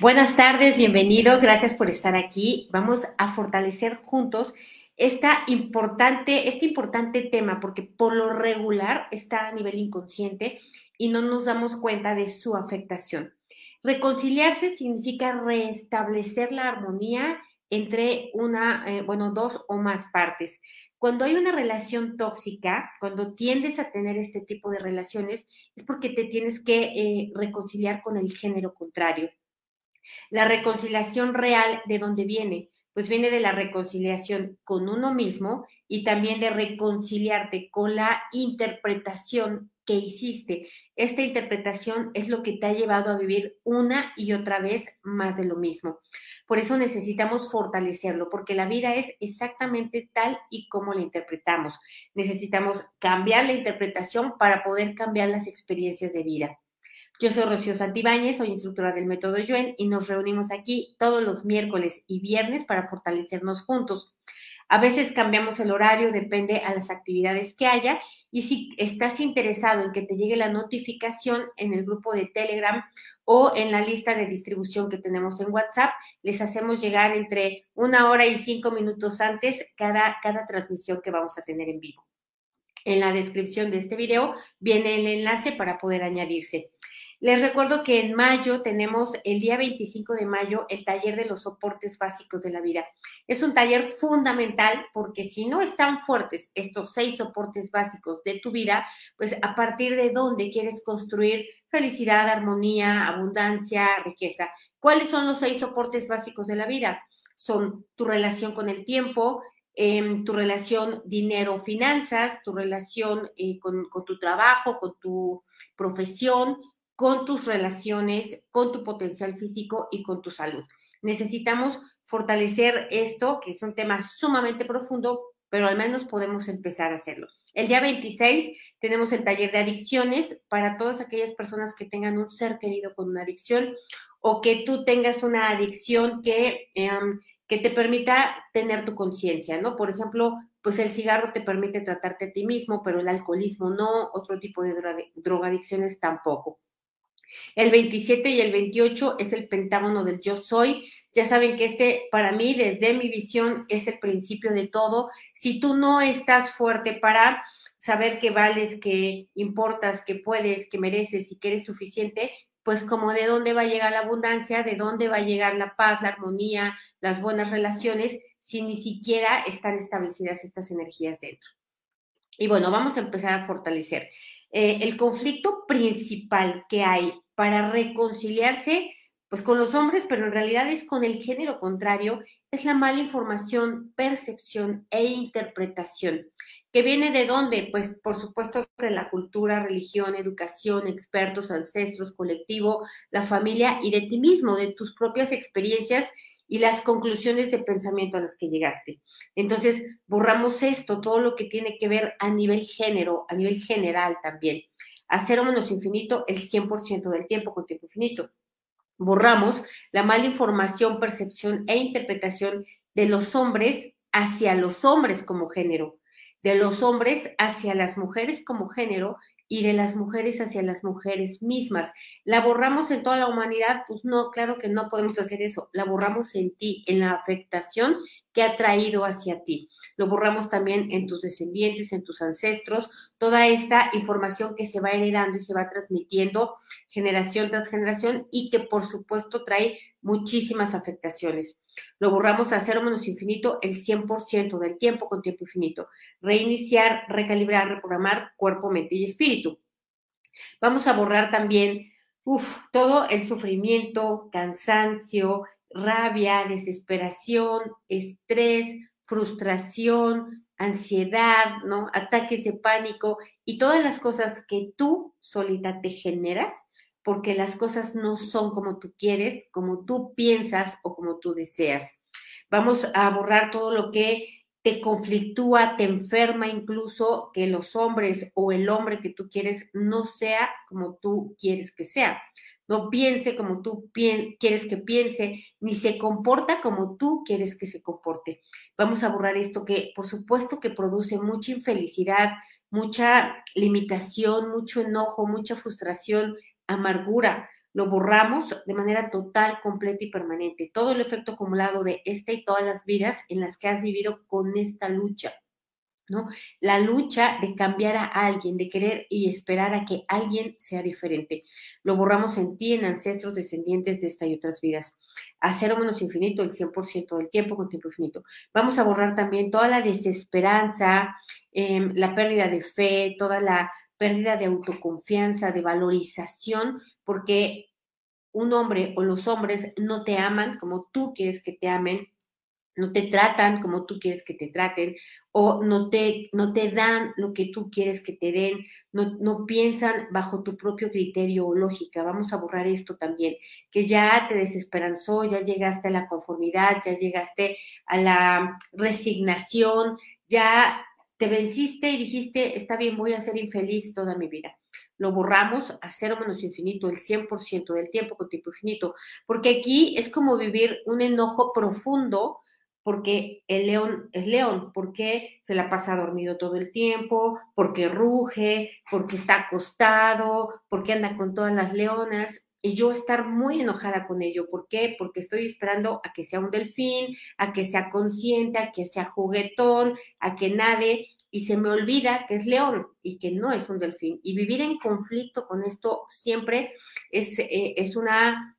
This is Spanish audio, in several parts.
Buenas tardes, bienvenidos, gracias por estar aquí. Vamos a fortalecer juntos importante, este importante tema, porque por lo regular está a nivel inconsciente y no nos damos cuenta de su afectación. Reconciliarse significa restablecer la armonía entre una, eh, bueno, dos o más partes. Cuando hay una relación tóxica, cuando tiendes a tener este tipo de relaciones, es porque te tienes que eh, reconciliar con el género contrario. La reconciliación real, ¿de dónde viene? Pues viene de la reconciliación con uno mismo y también de reconciliarte con la interpretación que hiciste. Esta interpretación es lo que te ha llevado a vivir una y otra vez más de lo mismo. Por eso necesitamos fortalecerlo, porque la vida es exactamente tal y como la interpretamos. Necesitamos cambiar la interpretación para poder cambiar las experiencias de vida. Yo soy Rocío Santibáñez, soy instructora del método Yuen y nos reunimos aquí todos los miércoles y viernes para fortalecernos juntos. A veces cambiamos el horario, depende a las actividades que haya. Y si estás interesado en que te llegue la notificación en el grupo de Telegram o en la lista de distribución que tenemos en WhatsApp, les hacemos llegar entre una hora y cinco minutos antes cada, cada transmisión que vamos a tener en vivo. En la descripción de este video viene el enlace para poder añadirse. Les recuerdo que en mayo tenemos el día 25 de mayo el taller de los soportes básicos de la vida. Es un taller fundamental porque si no están fuertes estos seis soportes básicos de tu vida, pues a partir de dónde quieres construir felicidad, armonía, abundancia, riqueza. ¿Cuáles son los seis soportes básicos de la vida? Son tu relación con el tiempo, em, tu relación dinero-finanzas, tu relación eh, con, con, tu trabajo, con tu profesión, con tus relaciones, con tu potencial físico y con tu salud. Necesitamos fortalecer esto, que es un tema sumamente profundo, pero al menos podemos empezar a hacerlo. El día 26 tenemos el taller de adicciones para todas aquellas personas que tengan un ser querido con una adicción o que tú tengas una adicción que, em, que te permita tener tu conciencia, ¿no? Por ejemplo, pues el cigarro te permite tratarte a ti mismo, pero el alcoholismo no, otro tipo de drogadicciones tampoco. El 27 y el 28 es el pentágono del yo soy. Ya saben que este, para mí, desde mi visión, es el principio de todo. Si tú no estás fuerte para saber que vales, que importas, que puedes, que mereces y que eres suficiente, pues como de dónde va a llegar la abundancia, de dónde va a llegar la paz, la armonía, las buenas relaciones, si ni siquiera están establecidas estas energías dentro. Y bueno, vamos a empezar a fortalecer. Eh, el conflicto principal que hay para reconciliarse pues con los hombres, pero en realidad es con el género contrario, es la mala información, percepción e interpretación. ¿Que viene de dónde? Pues por supuesto de la cultura, religión, educación, expertos, ancestros, colectivo, la familia y de ti mismo, de tus propias experiencias y las conclusiones de pensamiento a las que llegaste. Entonces, borramos esto, todo lo que tiene que ver a nivel género, a nivel general también. A cero menos infinito el 100% del tiempo con tiempo infinito. Borramos la mala información, percepción e interpretación de los hombres hacia los hombres como género, de los hombres hacia las mujeres como género y de las mujeres hacia las mujeres mismas. ¿La borramos en toda la humanidad? Pues no, claro que no podemos hacer eso. La borramos en ti, en la afectación que ha traído hacia ti. Lo borramos también en tus descendientes, en tus ancestros, toda esta información que se va heredando y se va transmitiendo generación tras generación y que por supuesto trae muchísimas afectaciones. Lo borramos a cero menos infinito el 100% del tiempo con tiempo infinito. Reiniciar, recalibrar, reprogramar cuerpo, mente y espíritu. Vamos a borrar también todo el sufrimiento, cansancio, rabia, desesperación, estrés, frustración, ansiedad, ¿no? Ataques de pánico y todas las cosas que tú solita te generas porque las cosas no son como tú quieres, como tú piensas o como tú deseas. Vamos a borrar todo lo que te conflictúa, te enferma incluso que los hombres o el hombre que tú quieres no sea como tú quieres que sea. No piense como tú quieres que piense, ni se comporta como tú quieres que se comporte. Vamos a borrar esto que por supuesto que produce mucha infelicidad, mucha limitación, mucho enojo, mucha frustración, amargura, lo borramos de manera total, completa y permanente. Todo el efecto acumulado de esta y todas las vidas en las que has vivido con esta lucha. ¿No? La lucha de cambiar a alguien, de querer y esperar a que alguien sea diferente. Lo borramos en ti, en ancestros descendientes de esta y otras vidas. A cero menos infinito, el 100% del tiempo con tiempo infinito. Vamos a borrar también toda la desesperanza, em, la pérdida de fe, toda la pérdida de autoconfianza, de valorización, porque un hombre o los hombres no te aman como tú quieres que te amen, no te tratan como tú quieres que te traten o no te, no te dan lo que tú quieres que te den, no, no piensan bajo tu propio criterio o lógica. Vamos a borrar esto también, que ya te desesperanzó, ya llegaste a la conformidad, ya llegaste a la resignación, ya te venciste y dijiste, está bien, voy a ser infeliz toda mi vida. Lo borramos a cero menos infinito, el 100% del tiempo con tiempo infinito, porque aquí es como vivir un enojo profundo porque el león es león, porque se la pasa dormido todo el tiempo, porque ruge, porque está acostado, porque anda con todas las leonas. Y yo estar muy enojada con ello. ¿Por qué? Porque estoy esperando a que sea un delfín, a que sea consciente, a que sea juguetón, a que nade, y se me olvida que es león y que no es un delfín. Y vivir en conflicto con esto siempre es, eh, es una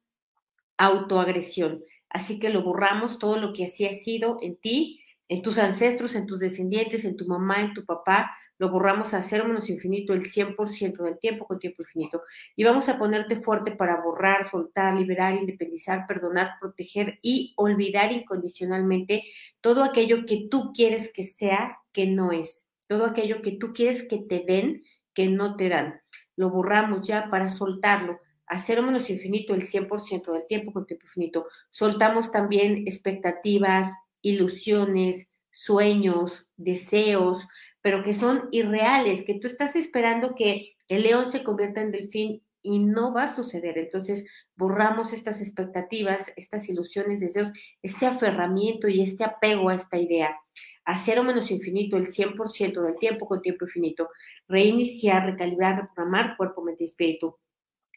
autoagresión. Así que lo borramos todo lo que así ha sido en ti, en tus ancestros, en tus descendientes, en tu mamá, en tu papá, lo borramos a cero menos infinito el 100% del tiempo con tiempo infinito. Y vamos a ponerte fuerte para borrar, soltar, liberar, independizar, perdonar, proteger y olvidar incondicionalmente todo aquello que tú quieres que sea, que no es. Todo aquello que tú quieres que te den, que no te dan. Lo borramos ya para soltarlo a cero menos infinito el 100% del tiempo con tiempo infinito. Soltamos también expectativas, ilusiones, sueños, deseos, pero que son irreales, que tú estás esperando que el león se convierta en delfín y no va a suceder. Entonces, borramos estas expectativas, estas ilusiones, deseos, este aferramiento y este apego a esta idea. A cero menos infinito, el 100% del tiempo con tiempo infinito. Reiniciar, recalibrar, reprogramar cuerpo, mente y espíritu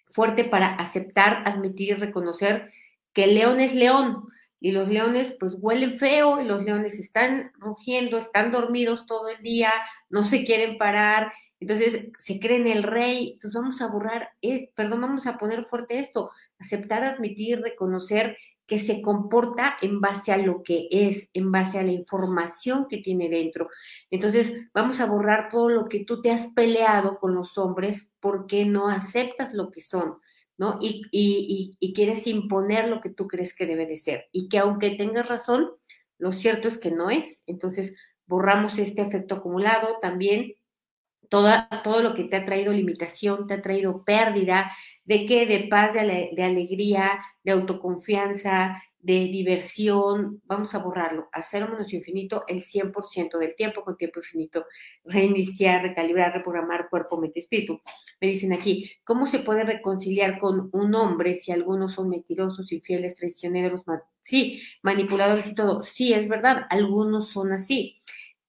fuerte para aceptar, admitir y reconocer que el león es león. Y los leones pues huelen feo y los leones están rugiendo, están dormidos todo el día, no se quieren parar, entonces se creen el rey, entonces vamos a borrar, es, perdón, vamos a poner fuerte esto, aceptar, admitir, reconocer que se comporta en base a lo que es, en base a la información que tiene dentro. Entonces, vamos a borrar todo lo que tú te has peleado con los hombres porque no aceptas lo que son, ¿no? Y, y, y, quieres imponer lo que tú crees que debe de ser. Y que aunque tengas razón, lo cierto es que no es. Entonces, borramos este efecto acumulado también todo lo que te ha traído limitación, te ha traído pérdida, de qué, de paz, de, alegría, de autoconfianza, de diversión, vamos a borrarlo, a cero menos infinito el 100% del tiempo con tiempo infinito, reiniciar, recalibrar, reprogramar cuerpo, mente, espíritu. Me dicen aquí, ¿cómo se puede reconciliar con un hombre si algunos son mentirosos, infieles, traicioneros, sí, manipuladores y todo? Sí, es verdad, algunos son así.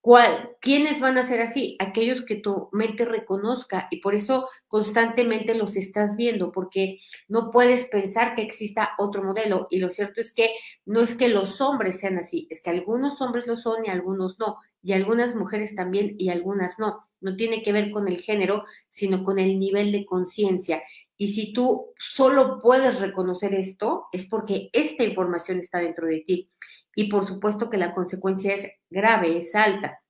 ¿Cuál? ¿Quiénes van a ser así? Aquellos que tu mente reconozca y por eso constantemente los estás viendo, porque no puedes pensar que exista otro modelo. Y lo cierto es que no es que los hombres sean así, es que algunos hombres lo son y algunos no, y algunas mujeres también y algunas no. No tiene que ver con el género, sino con el nivel de conciencia. Y si tú solo puedes reconocer esto, es porque esta información está dentro de ti y por supuesto que la consecuencia es grave, es alta.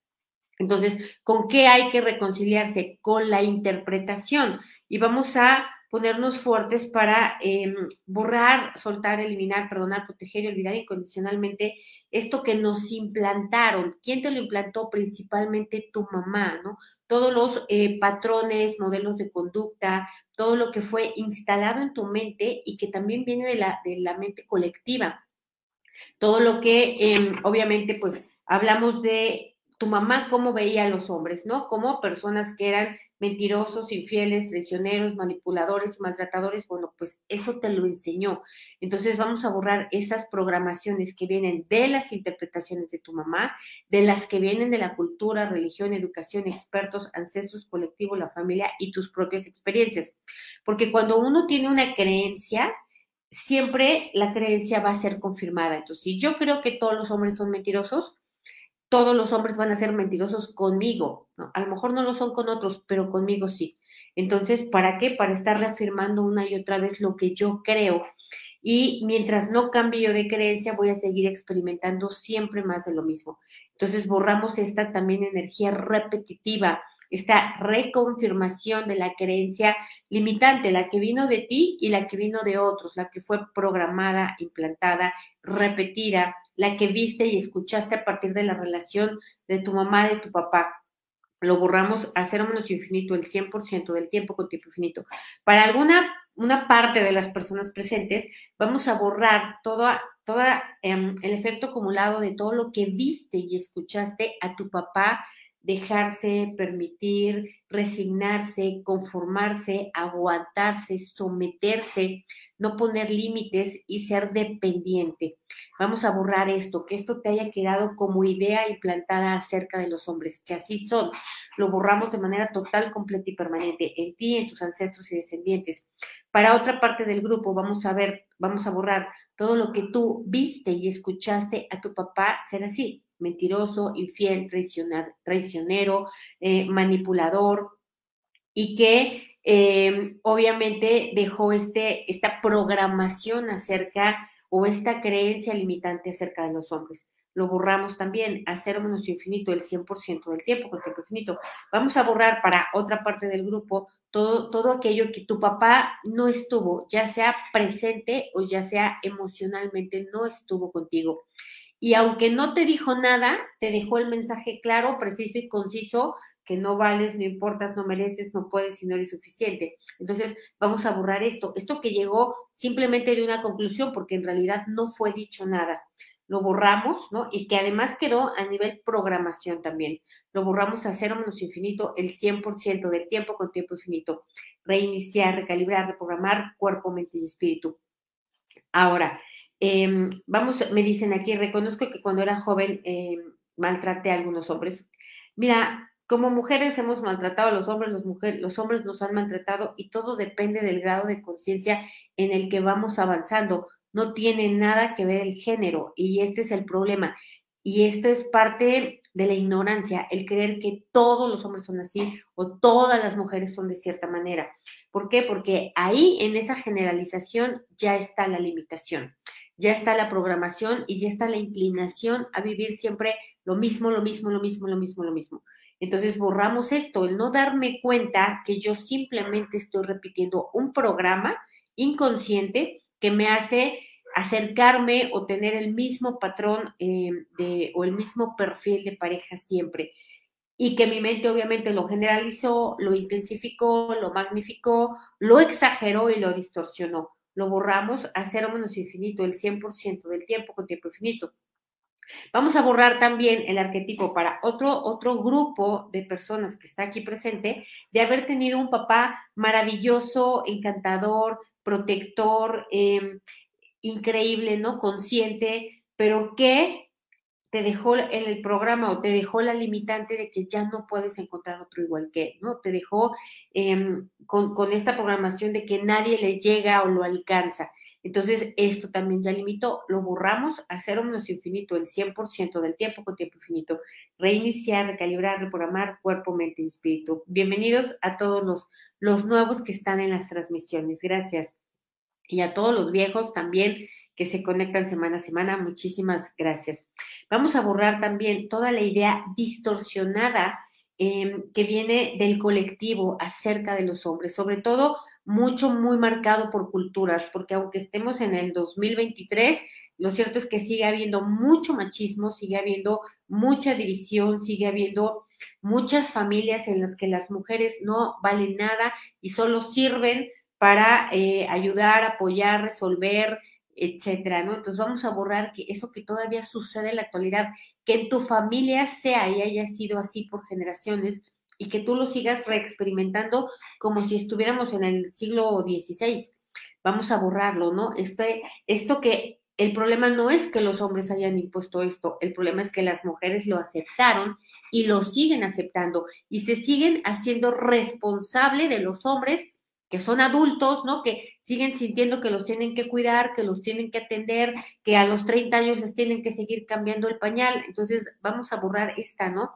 Entonces, ¿con qué hay que reconciliarse? Con la interpretación. Y vamos a ponernos fuertes para em, borrar, soltar, eliminar, perdonar, proteger y olvidar incondicionalmente esto que nos implantaron. ¿Quién te lo implantó? Principalmente tu mamá, ¿no? Todos los eh, patrones, modelos de conducta, todo lo que fue instalado en tu mente y que también viene de la, de la mente colectiva. Todo lo que, em, obviamente, pues hablamos de tu mamá cómo veía a los hombres, ¿no? Como personas que eran mentirosos, infieles, traicioneros, manipuladores, maltratadores, bueno, pues eso te lo enseñó. Entonces vamos a borrar esas programaciones que vienen de las interpretaciones de tu mamá, de las que vienen de la cultura, religión, educación, expertos, ancestros, colectivo, la familia y tus propias experiencias. Porque cuando uno tiene una creencia, siempre la creencia va a ser confirmada. Entonces, si yo creo que todos los hombres son mentirosos, todos los hombres van a ser mentirosos conmigo. ¿no? A lo mejor no lo son con otros, pero conmigo sí. Entonces, ¿para qué? Para estar reafirmando una y otra vez lo que yo creo. Y mientras no cambie yo de creencia, voy a seguir experimentando siempre más de lo mismo. Entonces, borramos esta también energía repetitiva esta reconfirmación de la creencia limitante, la que vino de ti y la que vino de otros, la que fue programada, implantada, repetida, la que viste y escuchaste a partir de la relación de tu mamá, de tu papá. Lo borramos a infinito el 100% del tiempo con tiempo infinito. Para alguna una parte de las personas presentes, vamos a borrar todo, em, el efecto acumulado de todo lo que viste y escuchaste a tu papá dejarse, permitir, resignarse, conformarse, aguantarse, someterse, no poner límites y ser dependiente. Vamos a borrar esto, que esto te haya quedado como idea implantada acerca de los hombres, que así son. Lo borramos de manera total, completa y permanente en ti, en tus ancestros y descendientes. Para otra parte del grupo, vamos a ver, vamos a borrar todo lo que tú viste y escuchaste a tu papá ser así mentiroso, infiel, traicionero, eh, manipulador, y que eh, obviamente dejó este, esta programación acerca o esta creencia limitante acerca de los hombres. Lo borramos también a infinito el 100% del tiempo, con tiempo infinito. Vamos a borrar para otra parte del grupo todo, todo aquello que tu papá no estuvo, ya sea presente o ya sea emocionalmente no estuvo contigo y aunque no te dijo nada, te dejó el mensaje claro, preciso y conciso que no vales, no importas, no mereces, no puedes y no eres suficiente. Entonces, vamos a borrar esto. Esto que llegó simplemente de una conclusión, porque en realidad no fue dicho nada. Lo borramos, ¿no? Y que además quedó a nivel programación también. Lo borramos a cero menos infinito el 100% del tiempo con tiempo infinito. Reiniciar, recalibrar, reprogramar cuerpo, mente y espíritu. Ahora, Em, vamos, me dicen aquí, reconozco que cuando era joven em, maltraté a algunos hombres. Mira, como mujeres hemos maltratado a los hombres, los, mujeres, los hombres nos han maltratado y todo depende del grado de conciencia en el que vamos avanzando. No tiene nada que ver el género y este es el problema. Y esto es parte de la ignorancia, el creer que todos los hombres son así o todas las mujeres son de cierta manera. ¿Por qué? Porque ahí en esa generalización ya está la limitación ya está la programación y ya está la inclinación a vivir siempre lo mismo, lo mismo, lo mismo, lo mismo, lo mismo. Entonces borramos esto, el no darme cuenta que yo simplemente estoy repitiendo un programa inconsciente que me hace acercarme o tener el mismo patrón eh, de, o el mismo perfil de pareja siempre. Y que mi mente obviamente lo generalizó, lo intensificó, lo magnificó, lo exageró y lo distorsionó lo borramos a cero menos infinito, el 100% del tiempo con tiempo infinito. Vamos a borrar también el arquetipo para otro, otro grupo de personas que está aquí presente, de haber tenido un papá maravilloso, encantador, protector, em, increíble, ¿no? Consciente, pero que te dejó el programa o te dejó la limitante de que ya no puedes encontrar otro igual que, ¿no? Te dejó em, con, esta programación de que nadie le llega o lo alcanza. Entonces, esto también ya limitó, lo borramos a cero menos infinito, el 100% del tiempo con tiempo infinito. Reiniciar, recalibrar, reprogramar cuerpo, mente y espíritu. Bienvenidos a todos los nuevos que están en las transmisiones. Gracias. Y a todos los viejos también que se conectan semana a semana. Muchísimas gracias. Vamos a borrar también toda la idea distorsionada em, que viene del colectivo acerca de los hombres, sobre todo mucho, muy marcado por culturas, porque aunque estemos en el 2023, lo cierto es que sigue habiendo mucho machismo, sigue habiendo mucha división, sigue habiendo muchas familias en las que las mujeres no valen nada y solo sirven para eh, ayudar, apoyar, resolver, etcétera, ¿no? Entonces vamos a borrar que eso que todavía sucede en la actualidad, que en tu familia sea y haya sido así por generaciones, y que tú lo sigas reexperimentando como si estuviéramos en el siglo XVI. Vamos a borrarlo, ¿no? Esto que el problema no es que los hombres hayan impuesto esto, el problema es que las mujeres lo aceptaron y lo siguen aceptando y se siguen haciendo responsable de los hombres que son adultos, ¿no? Que siguen sintiendo que los tienen que cuidar, que los tienen que atender, que a los 30 años les tienen que seguir cambiando el pañal. Entonces, vamos a borrar esta, ¿no?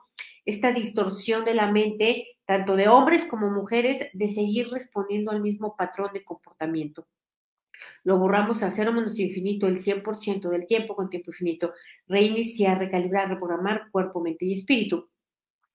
Esta distorsión de la mente, tanto de hombres como mujeres, de seguir respondiendo al mismo patrón de comportamiento. Lo borramos a cero menos infinito el 100% del tiempo con tiempo infinito. Reiniciar, recalibrar, reprogramar cuerpo, mente y espíritu.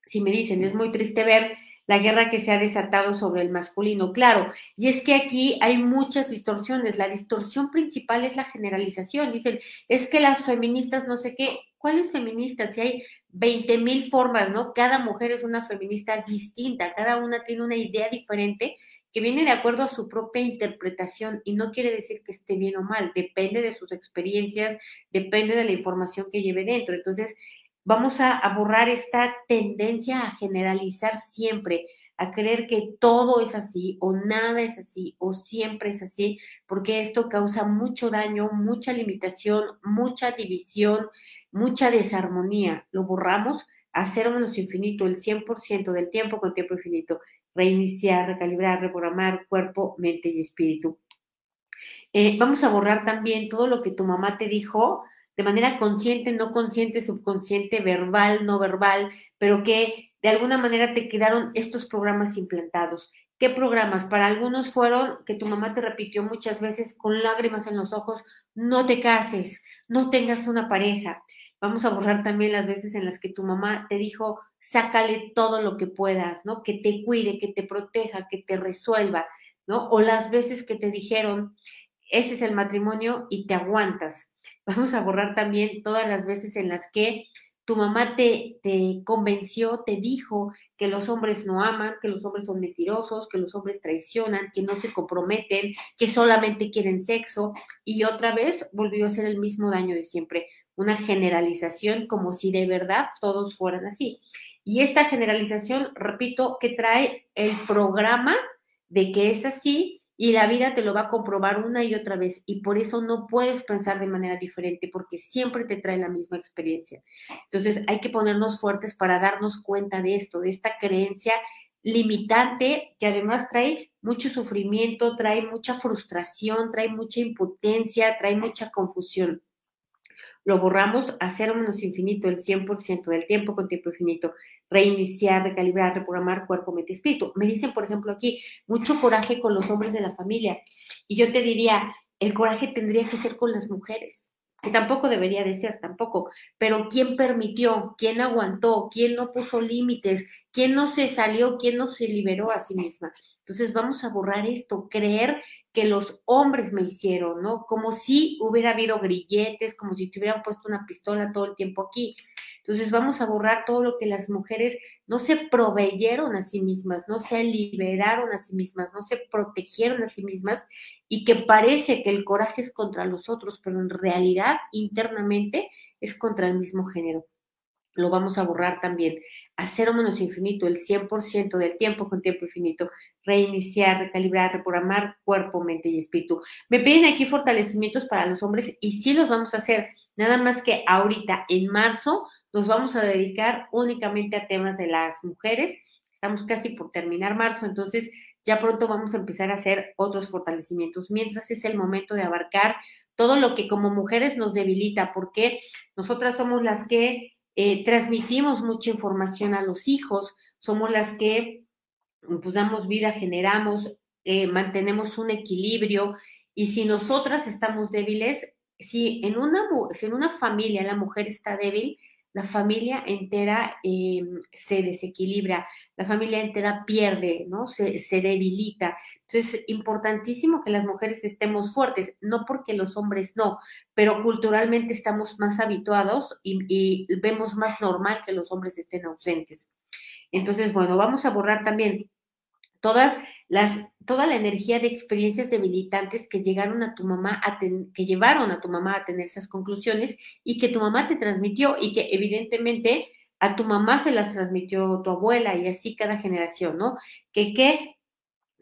Si me dicen, es muy triste ver la guerra que se ha desatado sobre el masculino, claro, y es que aquí hay muchas distorsiones. La distorsión principal es la generalización. Dicen, es que las feministas no sé qué. ¿Cuáles feministas? Si hay 20 mil formas, ¿no? Cada mujer es una feminista distinta, cada una tiene una idea diferente que viene de acuerdo a su propia interpretación y no quiere decir que esté bien o mal, depende de sus experiencias, depende de la información que lleve dentro. Entonces, vamos a, borrar esta tendencia a generalizar siempre, a creer que todo es así o nada es así o siempre es así, porque esto causa mucho daño, mucha limitación, mucha división, mucha desarmonía. Lo borramos a cero menos infinito, el 100% del tiempo con tiempo infinito. Reiniciar, recalibrar, reprogramar cuerpo, mente y espíritu. Eh, vamos a borrar también todo lo que tu mamá te dijo de manera consciente, no consciente, subconsciente, verbal, no verbal, pero que de alguna manera te quedaron estos programas implantados. ¿Qué programas? Para algunos fueron que tu mamá te repitió muchas veces con lágrimas en los ojos, no te cases, no tengas una pareja. Vamos a borrar también las veces en las que tu mamá te dijo, sácale todo lo que puedas, ¿no? Que te cuide, que te proteja, que te resuelva, ¿no? O las veces que te dijeron, ese es el matrimonio y te aguantas. Vamos a borrar también todas las veces en las que tu mamá te, convenció, te dijo que los hombres no aman, que los hombres son mentirosos, que los hombres traicionan, que no se comprometen, que solamente quieren sexo. Y otra vez volvió a ser el mismo daño de siempre, una generalización como si de verdad todos fueran así. Y esta generalización, repito, que trae el programa de que es así y la vida te lo va a comprobar una y otra vez y por eso no puedes pensar de manera diferente porque siempre te trae la misma experiencia. Entonces hay que ponernos fuertes para darnos cuenta de esto, de esta creencia limitante que además trae mucho sufrimiento, trae mucha frustración, trae mucha impotencia, trae mucha confusión lo borramos a cero menos infinito, el 100% del tiempo con tiempo infinito, reiniciar, recalibrar, reprogramar cuerpo, mente, espíritu. Me dicen, por ejemplo, aquí, mucho coraje con los hombres de la familia. Y yo te diría, el coraje tendría que ser con las mujeres que tampoco debería de ser, tampoco, pero ¿quién permitió? ¿Quién aguantó? ¿Quién no puso límites? ¿Quién no se salió? ¿Quién no se liberó a sí misma? Entonces vamos a borrar esto, creer que los hombres me hicieron, ¿no? Como si hubiera habido grilletes, como si te hubieran puesto una pistola todo el tiempo aquí. Entonces vamos a borrar todo lo que las mujeres no se proveyeron a sí mismas, no se liberaron a sí mismas, no se protegieron a sí mismas y que parece que el coraje es contra los otros, pero en realidad internamente es contra el mismo género lo vamos a borrar también a cero menos infinito, el 100% del tiempo con tiempo infinito, reiniciar, recalibrar, reprogramar cuerpo, mente y espíritu. Me piden aquí fortalecimientos para los hombres y sí los vamos a hacer, nada más que ahorita en marzo nos vamos a dedicar únicamente a temas de las mujeres. Estamos casi por terminar marzo, entonces ya pronto vamos a empezar a hacer otros fortalecimientos, mientras es el momento de abarcar todo lo que como mujeres nos debilita, porque nosotras somos las que eh, transmitimos mucha información a los hijos, somos las que pues, damos vida, generamos, eh, mantenemos un equilibrio y si nosotras estamos débiles, si en una, si en una familia la mujer está débil, la familia entera eh, se desequilibra, la familia entera pierde, ¿no? Se, se, debilita. Entonces, es importantísimo que las mujeres estemos fuertes, no porque los hombres no, pero culturalmente estamos más habituados y, y vemos más normal que los hombres estén ausentes. Entonces, bueno, vamos a borrar también todas las, toda la energía de experiencias debilitantes que llegaron a tu mamá, a que llevaron a tu mamá a tener esas conclusiones y que tu mamá te transmitió y que evidentemente a tu mamá se las transmitió tu abuela y así cada generación, ¿no? Que qué,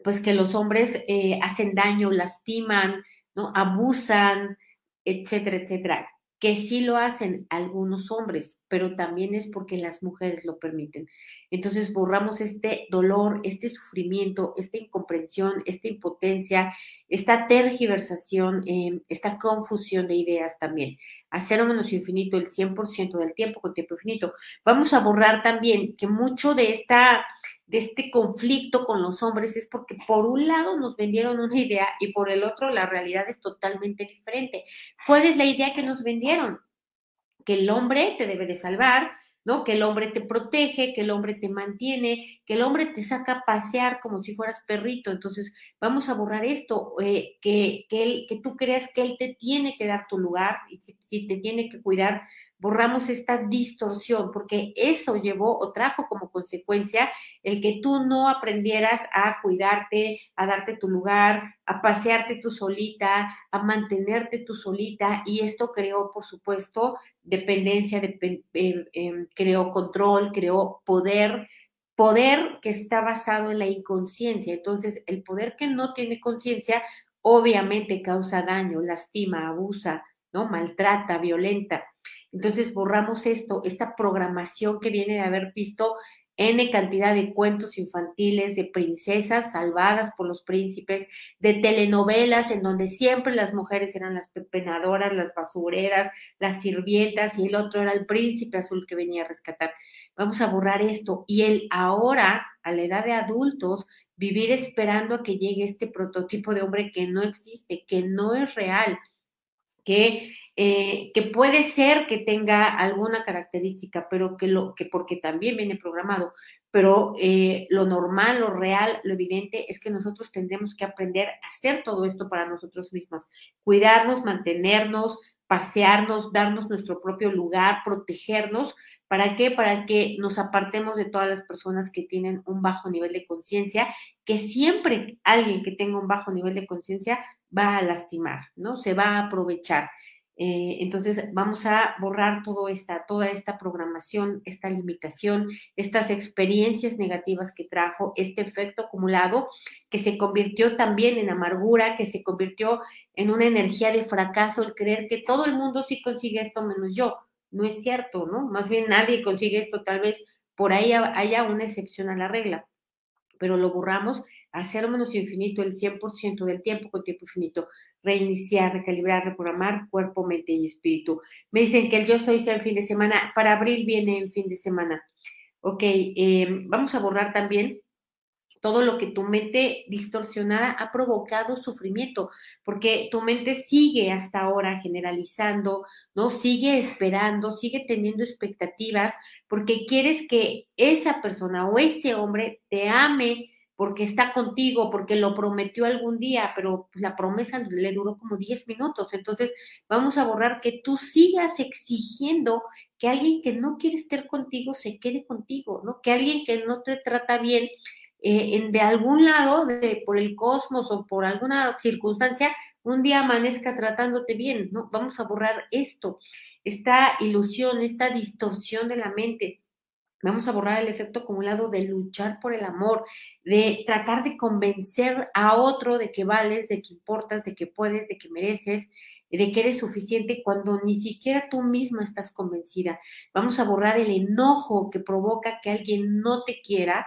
pues que los hombres eh, hacen daño, lastiman, ¿no? Abusan, etcétera, etcétera que sí lo hacen algunos hombres, pero también es porque las mujeres lo permiten. Entonces borramos este dolor, este sufrimiento, esta incomprensión, esta impotencia, esta tergiversación, eh, esta confusión de ideas también. Hacer cero menos infinito el 100% del tiempo con tiempo infinito. Vamos a borrar también que mucho de esta de este conflicto con los hombres es porque por un lado nos vendieron una idea y por el otro la realidad es totalmente diferente. ¿Cuál es la idea que nos vendieron? Que el hombre te debe de salvar, ¿no? Que el hombre te protege, que el hombre te mantiene, que el hombre te saca a pasear como si fueras perrito. Entonces, vamos a borrar esto, eh, que, que, él, que tú creas que él te tiene que dar tu lugar y si te tiene que cuidar, borramos esta distorsión, porque eso llevó o trajo como consecuencia el que tú no aprendieras a cuidarte, a darte tu lugar, a pasearte tú solita, a mantenerte tú solita, y esto creó, por supuesto, dependencia, em, em, creó control, creó poder, poder que está basado en la inconsciencia. Entonces, el poder que no tiene conciencia, obviamente causa daño, lastima, abusa, ¿no? Maltrata, violenta. Entonces borramos esto, esta programación que viene de haber visto N cantidad de cuentos infantiles, de princesas salvadas por los príncipes, de telenovelas en donde siempre las mujeres eran las pepenadoras, las basureras, las sirvientas y el otro era el príncipe azul que venía a rescatar. Vamos a borrar esto y el ahora, a la edad de adultos, vivir esperando a que llegue este prototipo de hombre que no existe, que no es real, que eh, que puede ser que tenga alguna característica, pero que lo que porque también viene programado, pero eh, lo normal, lo real, lo evidente es que nosotros tendremos que aprender a hacer todo esto para nosotros mismas, cuidarnos, mantenernos, pasearnos, darnos nuestro propio lugar, protegernos. ¿Para qué? Para que nos apartemos de todas las personas que tienen un bajo nivel de conciencia, que siempre alguien que tenga un bajo nivel de conciencia va a lastimar, ¿no? Se va a aprovechar. Eh, entonces vamos a borrar todo esta, toda esta programación, esta limitación, estas experiencias negativas que trajo, este efecto acumulado que se convirtió también en amargura, que se convirtió en una energía de fracaso, el creer que todo el mundo sí consigue esto menos yo. No es cierto, ¿no? Más bien nadie consigue esto, tal vez por ahí haya una excepción a la regla, pero lo borramos a cero menos infinito el 100% del tiempo con tiempo infinito reiniciar, recalibrar, reprogramar cuerpo, mente y espíritu. Me dicen que el yo soy sea en fin de semana, para abril viene en fin de semana. Ok, em, vamos a borrar también todo lo que tu mente distorsionada ha provocado sufrimiento, porque tu mente sigue hasta ahora generalizando, ¿no? Sigue esperando, sigue teniendo expectativas, porque quieres que esa persona o ese hombre te ame, porque está contigo, porque lo prometió algún día, pero la promesa le duró como 10 minutos. Entonces, vamos a borrar que tú sigas exigiendo que alguien que no quiere estar contigo se quede contigo, ¿no? Que alguien que no te trata bien eh, en, de algún lado, de, por el cosmos o por alguna circunstancia, un día amanezca tratándote bien, ¿no? Vamos a borrar esto, esta ilusión, esta distorsión de la mente Vamos a borrar el efecto acumulado de luchar por el amor, de tratar de convencer a otro de que vales, de que importas, de que puedes, de que mereces, de que eres suficiente cuando ni siquiera tú misma estás convencida. Vamos a borrar el enojo que provoca que alguien no te quiera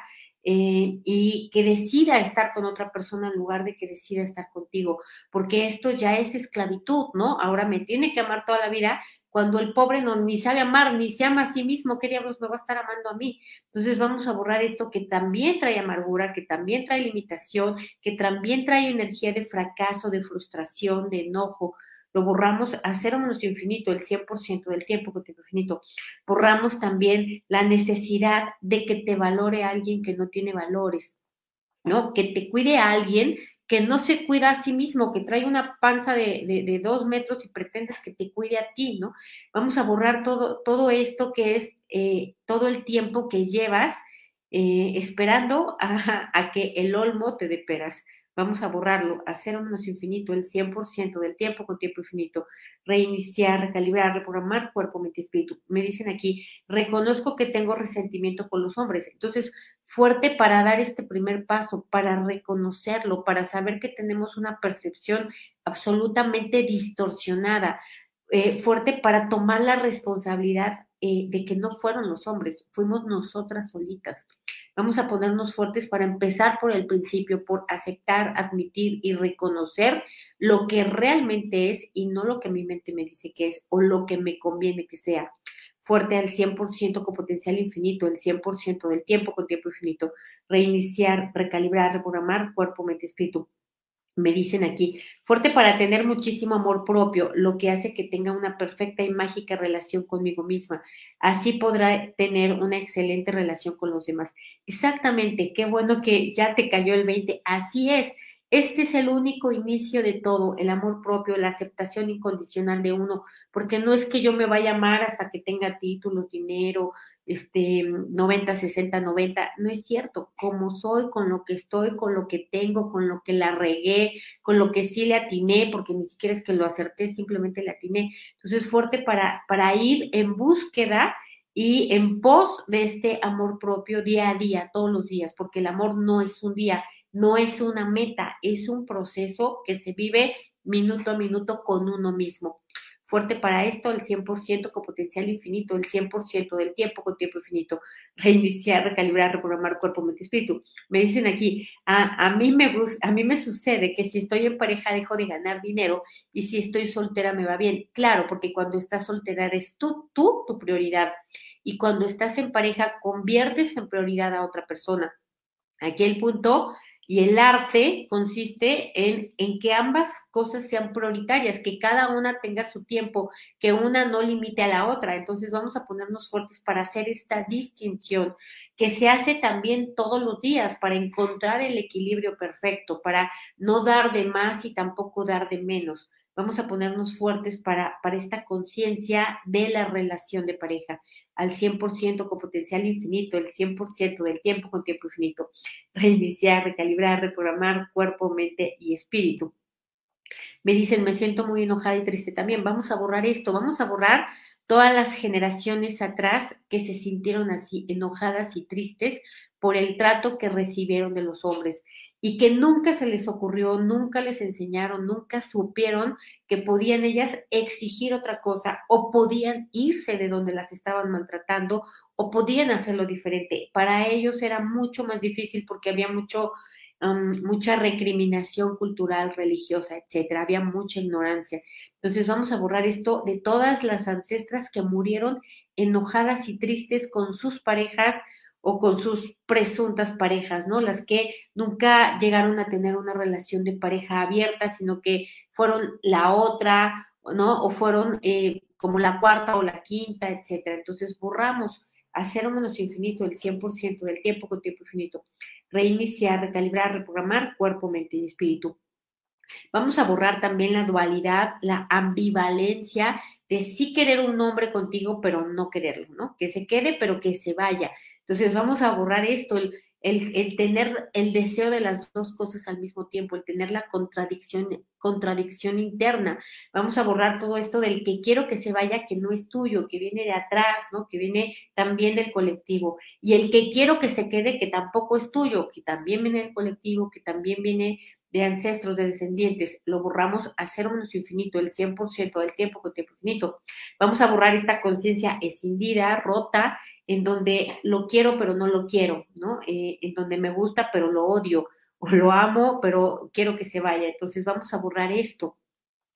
eh, y que decida estar con otra persona en lugar de que decida estar contigo, porque esto ya es esclavitud, ¿no? Ahora me tiene que amar toda la vida cuando el pobre no ni sabe amar, ni se ama a sí mismo, ¿qué diablos me va a estar amando a mí? Entonces vamos a borrar esto que también trae amargura, que también trae limitación, que también trae energía de fracaso, de frustración, de enojo, lo borramos a cero menos infinito, el 100% del tiempo que tiempo infinito. Borramos también la necesidad de que te valore alguien que no tiene valores, ¿no? Que te cuide a alguien que no se cuida a sí mismo, que trae una panza de, dos metros y pretendes que te cuide a ti, ¿no? Vamos a borrar todo, todo esto que es eh, todo el tiempo que llevas eh, esperando a, que el olmo te dé peras Vamos a borrarlo, hacer un menos infinito el 100% del tiempo con tiempo infinito, reiniciar, recalibrar, reprogramar cuerpo, mente y espíritu. Me dicen aquí, reconozco que tengo resentimiento con los hombres. Entonces, fuerte para dar este primer paso, para reconocerlo, para saber que tenemos una percepción absolutamente distorsionada. Eh, fuerte para tomar la responsabilidad eh, de que no fueron los hombres, fuimos nosotras solitas. Vamos a ponernos fuertes para empezar por el principio, por aceptar, admitir y reconocer lo que realmente es y no lo que mi mente me dice que es o lo que me conviene que sea. Fuerte al 100% con potencial infinito, el 100% del tiempo con tiempo infinito. Reiniciar, recalibrar, reprogramar cuerpo, mente, espíritu me dicen aquí, fuerte para tener muchísimo amor propio, lo que hace que tenga una perfecta y mágica relación conmigo misma. Así podrá tener una excelente relación con los demás. Exactamente, qué bueno que ya te cayó el 20. Así es. Este es el único inicio de todo, el amor propio, la aceptación incondicional de uno, porque no es que yo me vaya a amar hasta que tenga títulos, dinero, este 90, 60, 90, no es cierto, como soy, con lo que estoy, con lo que tengo, con lo que la regué, con lo que sí le atiné, porque ni siquiera es que lo acerté, simplemente le atiné. Entonces, fuerte para, para ir en búsqueda y en pos de este amor propio día a día, todos los días, porque el amor no es un día, no es una meta, es un proceso que se vive minuto a minuto con uno mismo. Fuerte para esto, el 100% con potencial infinito, el 100% del tiempo con tiempo infinito. Reiniciar, recalibrar, reprogramar cuerpo, mente, espíritu. Me dicen aquí, a, a, mí me, a mí me sucede que si estoy en pareja dejo de ganar dinero y si estoy soltera me va bien. Claro, porque cuando estás soltera eres tú, tú tu prioridad. Y cuando estás en pareja conviertes en prioridad a otra persona. Aquí el punto y el arte consiste en, en, que ambas cosas sean prioritarias, que cada una tenga su tiempo, que una no limite a la otra. Entonces vamos a ponernos fuertes para hacer esta distinción, que se hace también todos los días para encontrar el equilibrio perfecto, para no dar de más y tampoco dar de menos vamos a ponernos fuertes para, para esta conciencia de la relación de pareja, al 100% con potencial infinito, el 100% del tiempo con tiempo infinito, reiniciar, recalibrar, reprogramar cuerpo, mente y espíritu. Me dicen, me siento muy enojada y triste también. Vamos a borrar esto, vamos a borrar todas las generaciones atrás que se sintieron así enojadas y tristes por el trato que recibieron de los hombres y que nunca se les ocurrió, nunca les enseñaron, nunca supieron que podían ellas exigir otra cosa o podían irse de donde las estaban maltratando o podían hacerlo diferente. Para ellos era mucho más difícil porque había mucho mucha recriminación cultural, religiosa, etcétera. Había mucha ignorancia. Entonces vamos a borrar esto de todas las ancestras que murieron enojadas y tristes con sus parejas o con sus presuntas parejas, ¿no? Las que nunca llegaron a tener una relación de pareja abierta, sino que fueron la otra, ¿no? O fueron eh, como la cuarta o la quinta, etcétera. Entonces borramos hacer un menos infinito el 100% del tiempo con tiempo infinito reiniciar, recalibrar, reprogramar cuerpo, mente y espíritu. Vamos a borrar también la dualidad, la ambivalencia de sí querer un hombre contigo, pero no quererlo, ¿no? Que se quede, pero que se vaya. Entonces vamos a borrar esto, el, el, tener el deseo de las dos cosas al mismo tiempo, el tener la contradicción, contradicción interna. Vamos a borrar todo esto del que quiero que se vaya, que no es tuyo, que viene de atrás, ¿no? Que viene también del colectivo. Y el que quiero que se quede, que tampoco es tuyo, que también viene del colectivo, que también viene de ancestros, de descendientes, lo borramos a cero menos infinito, el 100% del tiempo con tiempo infinito. Vamos a borrar esta conciencia escindida, rota, en donde lo quiero pero no lo quiero, ¿no? Eh, en donde me gusta pero lo odio, o lo amo pero quiero que se vaya. Entonces vamos a borrar esto.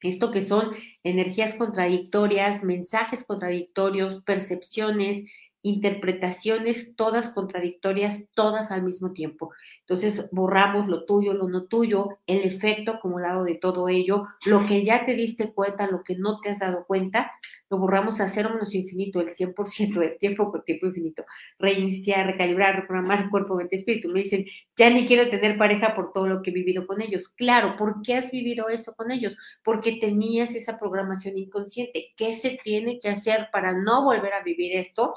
Esto que son energías contradictorias, mensajes contradictorios, percepciones, interpretaciones todas contradictorias, todas al mismo tiempo. Entonces borramos lo tuyo, lo no tuyo, el efecto acumulado de todo ello, lo que ya te diste cuenta, lo que no te has dado cuenta, lo borramos a cero menos infinito, el 100% del tiempo con tiempo infinito. Reiniciar, recalibrar, reprogramar cuerpo, mente, espíritu. Me dicen, ya ni quiero tener pareja por todo lo que he vivido con ellos. Claro, ¿por qué has vivido eso con ellos? Porque tenías esa programación inconsciente. ¿Qué se tiene que hacer para no volver a vivir esto?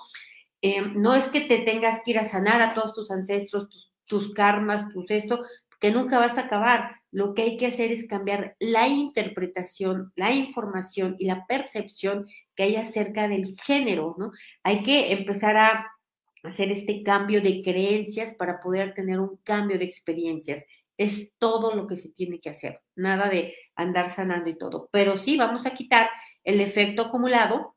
Eh, no es que te tengas que ir a sanar a todos tus ancestros, tus, tus karmas, tus esto, que nunca vas a acabar. Lo que hay que hacer es cambiar la interpretación, la información y la percepción que hay acerca del género, ¿no? Hay que empezar a hacer este cambio de creencias para poder tener un cambio de experiencias. Es todo lo que se tiene que hacer, nada de andar sanando y todo. Pero sí, vamos a quitar el efecto acumulado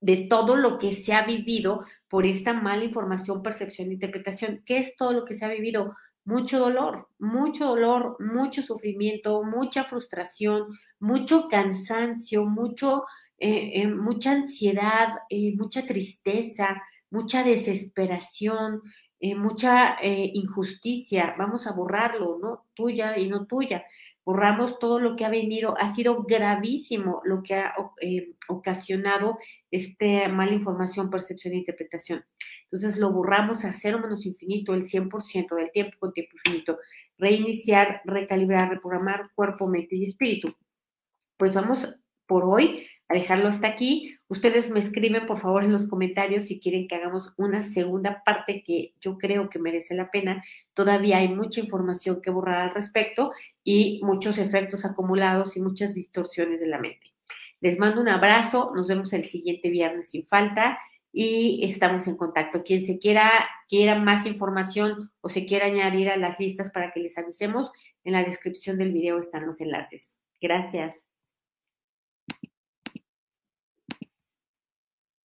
de todo lo que se ha vivido por esta mala información, percepción e interpretación. ¿Qué es todo lo que se ha vivido? mucho dolor, mucho dolor, mucho sufrimiento, mucha frustración, mucho cansancio, mucho, eh, eh, mucha ansiedad, eh, mucha tristeza, mucha desesperación, mucha injusticia. Vamos a borrarlo, ¿no? Tuya y no tuya borramos todo lo que ha venido, ha sido gravísimo lo que ha eh, ocasionado esta mala información, percepción e interpretación. Entonces lo borramos a cero menos infinito, el 100% del tiempo con tiempo infinito. Reiniciar, recalibrar, reprogramar cuerpo, mente y espíritu. Pues vamos por hoy a dejarlo hasta aquí. Ustedes me escriben, por favor, en los comentarios si quieren que hagamos una segunda parte que yo creo que merece la pena. Todavía hay mucha información que borrar al respecto y muchos efectos acumulados y muchas distorsiones de la mente. Les mando un abrazo, nos vemos el siguiente viernes sin falta y estamos en contacto. Quien se quiera, quiera más información o se quiera añadir a las listas para que les avisemos, en la descripción del video están los enlaces. Gracias.